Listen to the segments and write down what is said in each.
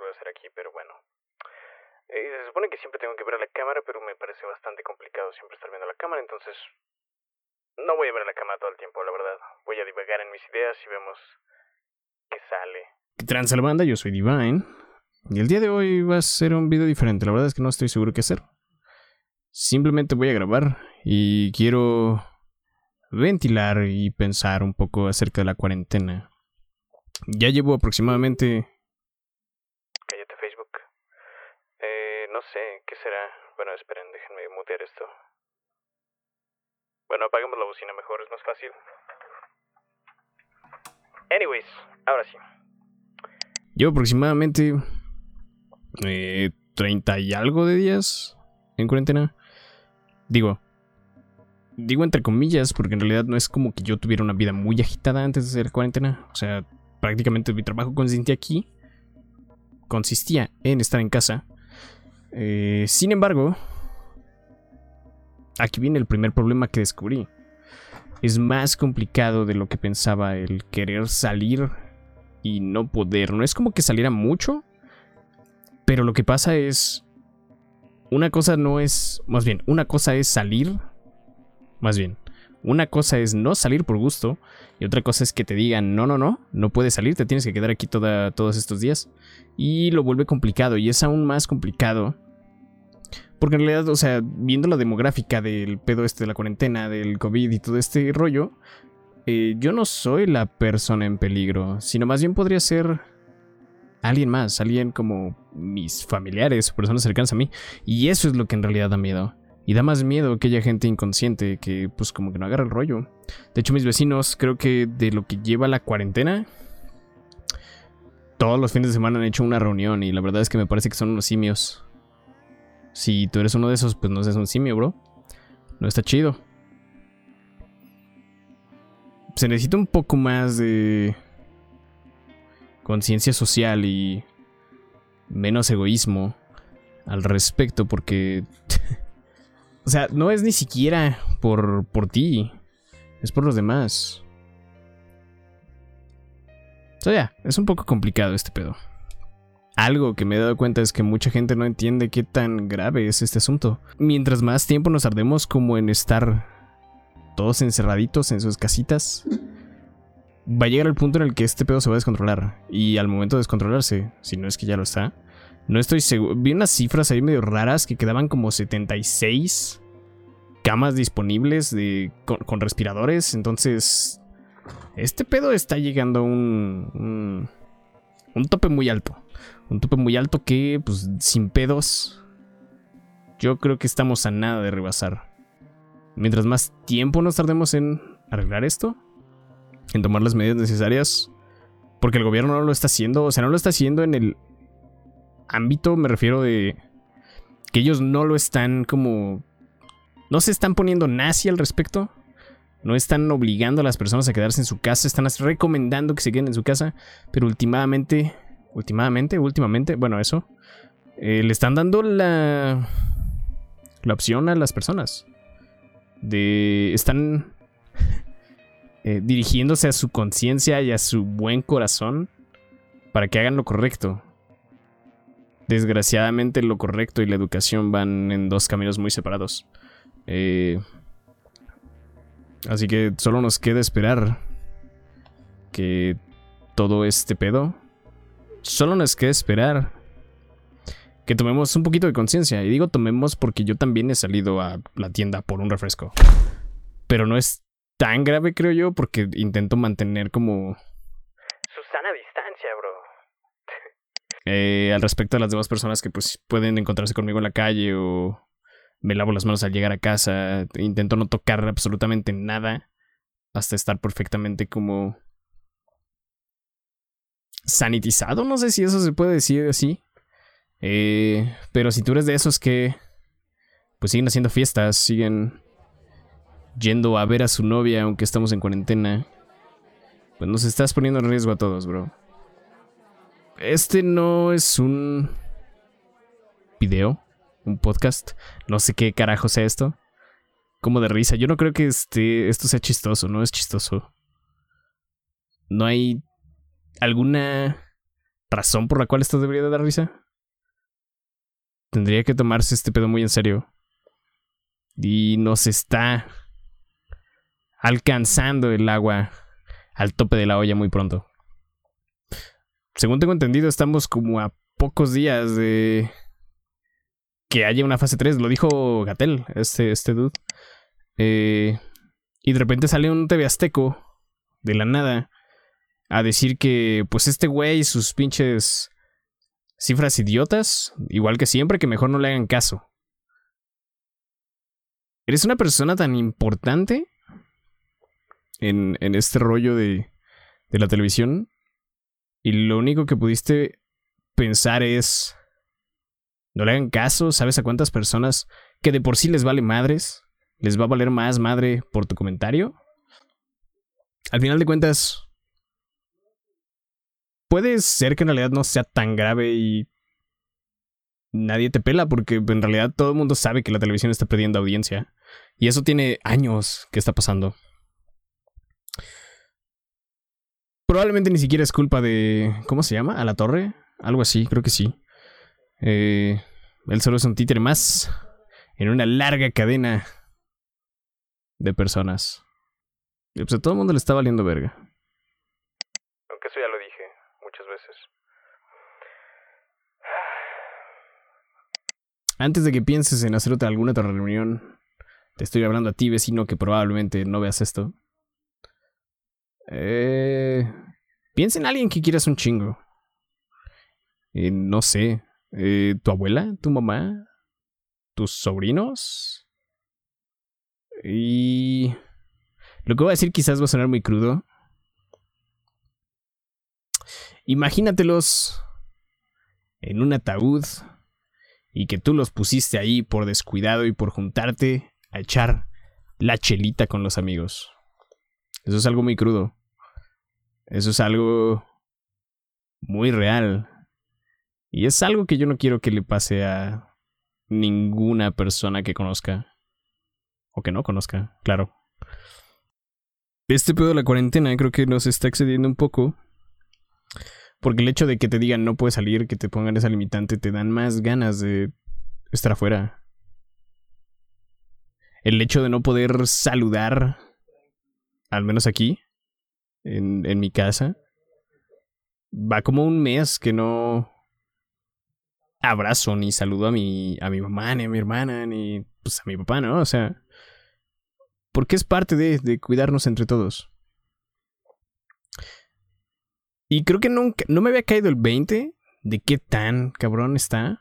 puedo hacer aquí, pero bueno. Eh, se supone que siempre tengo que ver a la cámara, pero me parece bastante complicado siempre estar viendo la cámara, entonces no voy a ver a la cámara todo el tiempo, la verdad. Voy a divagar en mis ideas y vemos qué sale. Trans banda, yo soy Divine. Y el día de hoy va a ser un video diferente. La verdad es que no estoy seguro qué hacer. Simplemente voy a grabar y quiero ventilar y pensar un poco acerca de la cuarentena. Ya llevo aproximadamente... Cállate Facebook. Eh, no sé, ¿qué será? Esperen, déjenme mutear esto. Bueno, apaguemos la bocina mejor, es más fácil. Anyways, ahora sí. Llevo aproximadamente eh, 30 y algo de días en cuarentena. Digo, digo entre comillas, porque en realidad no es como que yo tuviera una vida muy agitada antes de hacer cuarentena. O sea, prácticamente mi trabajo consistía aquí. Consistía en estar en casa. Eh, sin embargo, aquí viene el primer problema que descubrí. Es más complicado de lo que pensaba el querer salir y no poder. No es como que saliera mucho, pero lo que pasa es... Una cosa no es... Más bien, una cosa es salir. Más bien, una cosa es no salir por gusto y otra cosa es que te digan, no, no, no, no puedes salir, te tienes que quedar aquí toda, todos estos días. Y lo vuelve complicado y es aún más complicado porque en realidad, o sea, viendo la demográfica del pedo este de la cuarentena, del COVID y todo este rollo, eh, yo no soy la persona en peligro, sino más bien podría ser alguien más, alguien como mis familiares personas cercanas a mí. Y eso es lo que en realidad da miedo. Y da más miedo que haya gente inconsciente que pues como que no agarra el rollo. De hecho mis vecinos creo que de lo que lleva la cuarentena, todos los fines de semana han hecho una reunión y la verdad es que me parece que son unos simios. Si tú eres uno de esos, pues no seas un simio, bro. No está chido. Se necesita un poco más de conciencia social y menos egoísmo al respecto porque... o sea, no es ni siquiera por, por ti, es por los demás. O ya, es un poco complicado este pedo. Algo que me he dado cuenta es que mucha gente no entiende qué tan grave es este asunto. Mientras más tiempo nos ardemos como en estar todos encerraditos en sus casitas, va a llegar el punto en el que este pedo se va a descontrolar. Y al momento de descontrolarse, si no es que ya lo está, no estoy seguro. Vi unas cifras ahí medio raras que quedaban como 76 camas disponibles de, con, respiradores. Entonces, este pedo está llegando a un, un, un tope muy alto. Un tope muy alto que, pues, sin pedos, yo creo que estamos a nada de rebasar. Mientras más tiempo nos tardemos en arreglar esto, en tomar las medidas necesarias, porque el gobierno no lo está haciendo, o sea, no lo está haciendo en el ámbito, me refiero de que ellos no lo están como... No se están poniendo nazi al respecto. No están obligando a las personas a quedarse en su casa, están recomendando que se queden en su casa, pero últimamente últimamente, últimamente, bueno, eso, eh, le están dando la, la opción a las personas. De, están eh, dirigiéndose a su conciencia y a su buen corazón para que hagan lo correcto. Desgraciadamente lo correcto y la educación van en dos caminos muy separados. Eh, así que solo nos queda esperar que todo este pedo solo nos queda esperar que tomemos un poquito de conciencia. Y digo tomemos porque yo también he salido a la tienda por un refresco. Pero no es tan grave, creo yo, porque intento mantener como... eh, al respecto a las demás personas que pues pueden encontrarse conmigo en la calle o me lavo las manos al llegar a casa. Intento no tocar absolutamente nada hasta estar perfectamente como sanitizado, no sé si eso se puede decir así. Eh, pero si tú eres de esos que pues siguen haciendo fiestas, siguen yendo a ver a su novia aunque estamos en cuarentena, pues nos estás poniendo en riesgo a todos, bro. Este no es un video, un podcast, no sé qué carajo sea esto. Como de risa, yo no creo que este, esto sea chistoso, no es chistoso. No hay alguna razón por la cual esto debería de dar risa. Tendría que tomarse este pedo muy en serio. Y nos está alcanzando el agua al tope de la olla muy pronto. Según tengo entendido, estamos como a pocos días de que haya una fase 3. Lo dijo Gatel, este, este dude. Eh, y de repente sale un TV Azteco de la nada a decir que, pues, este güey y sus pinches cifras idiotas, igual que siempre, que mejor no le hagan caso. ¿Eres una persona tan importante en, en este rollo de, de la televisión? Y lo único que pudiste pensar es... No le hagan caso, ¿sabes a cuántas personas que de por sí les vale madres? ¿Les va a valer más madre por tu comentario? Al final de cuentas, puede ser que en realidad no sea tan grave y nadie te pela porque en realidad todo el mundo sabe que la televisión está perdiendo audiencia. Y eso tiene años que está pasando. Probablemente ni siquiera es culpa de... ¿Cómo se llama? ¿A la torre? Algo así, creo que sí. Eh, él solo es un títere más en una larga cadena de personas. Y pues a todo el mundo le está valiendo verga. Aunque eso ya lo dije muchas veces. Antes de que pienses en hacer otra, alguna otra reunión, te estoy hablando a ti, vecino, que probablemente no veas esto. Eh, piensa en alguien que quieras un chingo. Eh, no sé, eh, tu abuela, tu mamá, tus sobrinos. Y... Lo que voy a decir quizás va a sonar muy crudo. Imagínatelos en un ataúd y que tú los pusiste ahí por descuidado y por juntarte a echar la chelita con los amigos. Eso es algo muy crudo. Eso es algo muy real. Y es algo que yo no quiero que le pase a ninguna persona que conozca. O que no conozca, claro. Este pedo de la cuarentena creo que nos está excediendo un poco. Porque el hecho de que te digan no puedes salir, que te pongan esa limitante, te dan más ganas de estar afuera. El hecho de no poder saludar, al menos aquí, en, en mi casa, va como un mes que no abrazo ni saludo a mi, a mi mamá, ni a mi hermana, ni pues a mi papá, ¿no? O sea, porque es parte de, de cuidarnos entre todos. Y creo que nunca, no me había caído el 20 de qué tan cabrón está.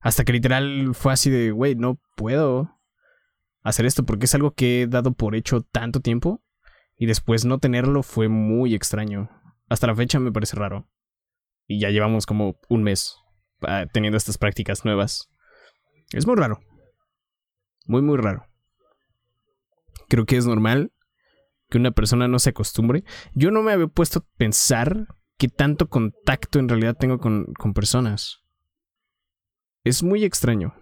Hasta que literal fue así de, güey, no puedo hacer esto porque es algo que he dado por hecho tanto tiempo. Y después no tenerlo fue muy extraño. Hasta la fecha me parece raro. Y ya llevamos como un mes ah, teniendo estas prácticas nuevas. Es muy raro. Muy, muy raro. Creo que es normal que una persona no se acostumbre. Yo no me había puesto a pensar qué tanto contacto en realidad tengo con, con personas. Es muy extraño.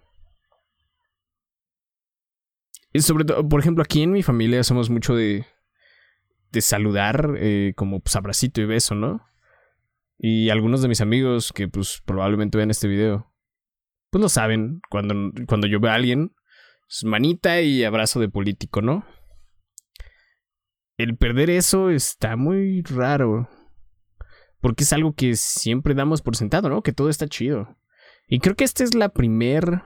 Y sobre todo, por ejemplo, aquí en mi familia somos mucho de, de saludar eh, como pues abracito y beso, ¿no? Y algunos de mis amigos que pues probablemente vean este video, pues lo saben. Cuando, cuando yo veo a alguien, es manita y abrazo de político, ¿no? El perder eso está muy raro. Porque es algo que siempre damos por sentado, ¿no? Que todo está chido. Y creo que esta es la primer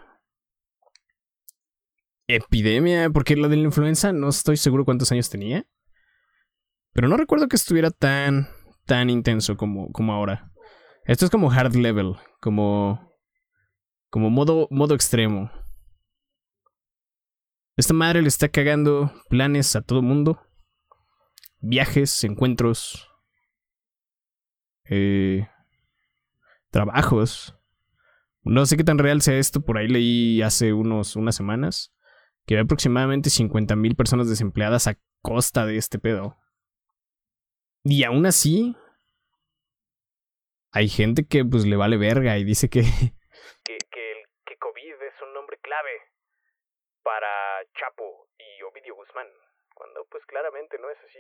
epidemia, porque la de la influenza no estoy seguro cuántos años tenía. Pero no recuerdo que estuviera tan, tan intenso como, como ahora. Esto es como hard level, como, como modo, modo extremo. Esta madre le está cagando planes a todo mundo. Viajes, encuentros, eh, trabajos. No sé qué tan real sea esto, por ahí leí hace unos, unas semanas que hay aproximadamente 50.000 personas desempleadas a costa de este pedo. Y aún así, hay gente que pues le vale verga y dice que... Que, que, el, que COVID es un nombre clave para Chapo y Ovidio Guzmán, cuando pues claramente no es así.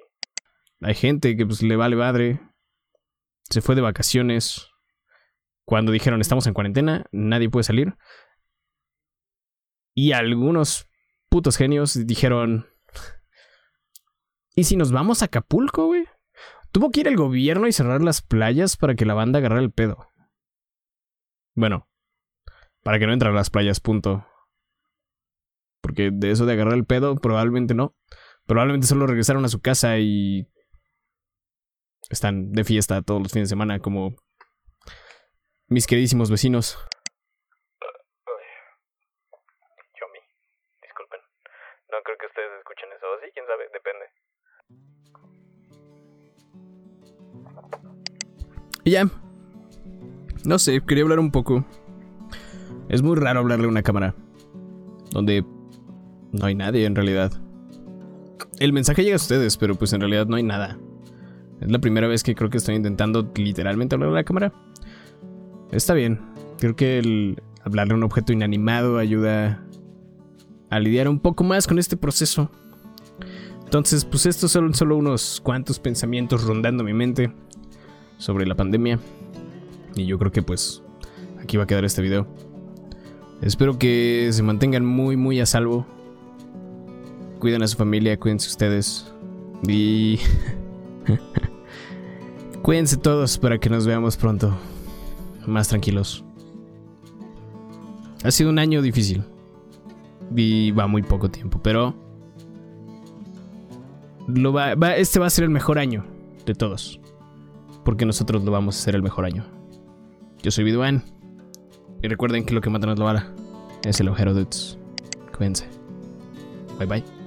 Hay gente que pues le vale madre. Se fue de vacaciones Cuando dijeron estamos en cuarentena, nadie puede salir. Y algunos putos genios dijeron... ¿Y si nos vamos a Acapulco, güey? Tuvo que ir el gobierno y cerrar las playas para que la banda agarrara el pedo. Bueno, para que no entren a las playas, punto. Porque de eso de agarrar el pedo, probablemente no. Probablemente solo regresaron a su casa y están de fiesta todos los fines de semana como mis queridísimos vecinos. Yomi, disculpen. No creo que ustedes escuchen eso. Sí, quién sabe, depende. Ya. No sé, quería hablar un poco. Es muy raro hablarle a una cámara. Donde no hay nadie en realidad. El mensaje llega a ustedes, pero pues en realidad no hay nada. Es la primera vez que creo que estoy intentando literalmente hablar a la cámara. Está bien. Creo que el hablarle a un objeto inanimado ayuda a lidiar un poco más con este proceso. Entonces, pues estos son solo unos cuantos pensamientos rondando mi mente sobre la pandemia. Y yo creo que pues aquí va a quedar este video. Espero que se mantengan muy muy a salvo. Cuiden a su familia, cuídense ustedes. Y... cuídense todos para que nos veamos pronto. Más tranquilos. Ha sido un año difícil. Y va muy poco tiempo, pero... Lo va, este va a ser el mejor año de todos. Porque nosotros lo vamos a hacer el mejor año. Yo soy Biduan. Y recuerden que lo que mata no es la. Es el agujero dudes. Cuídense. Bye bye.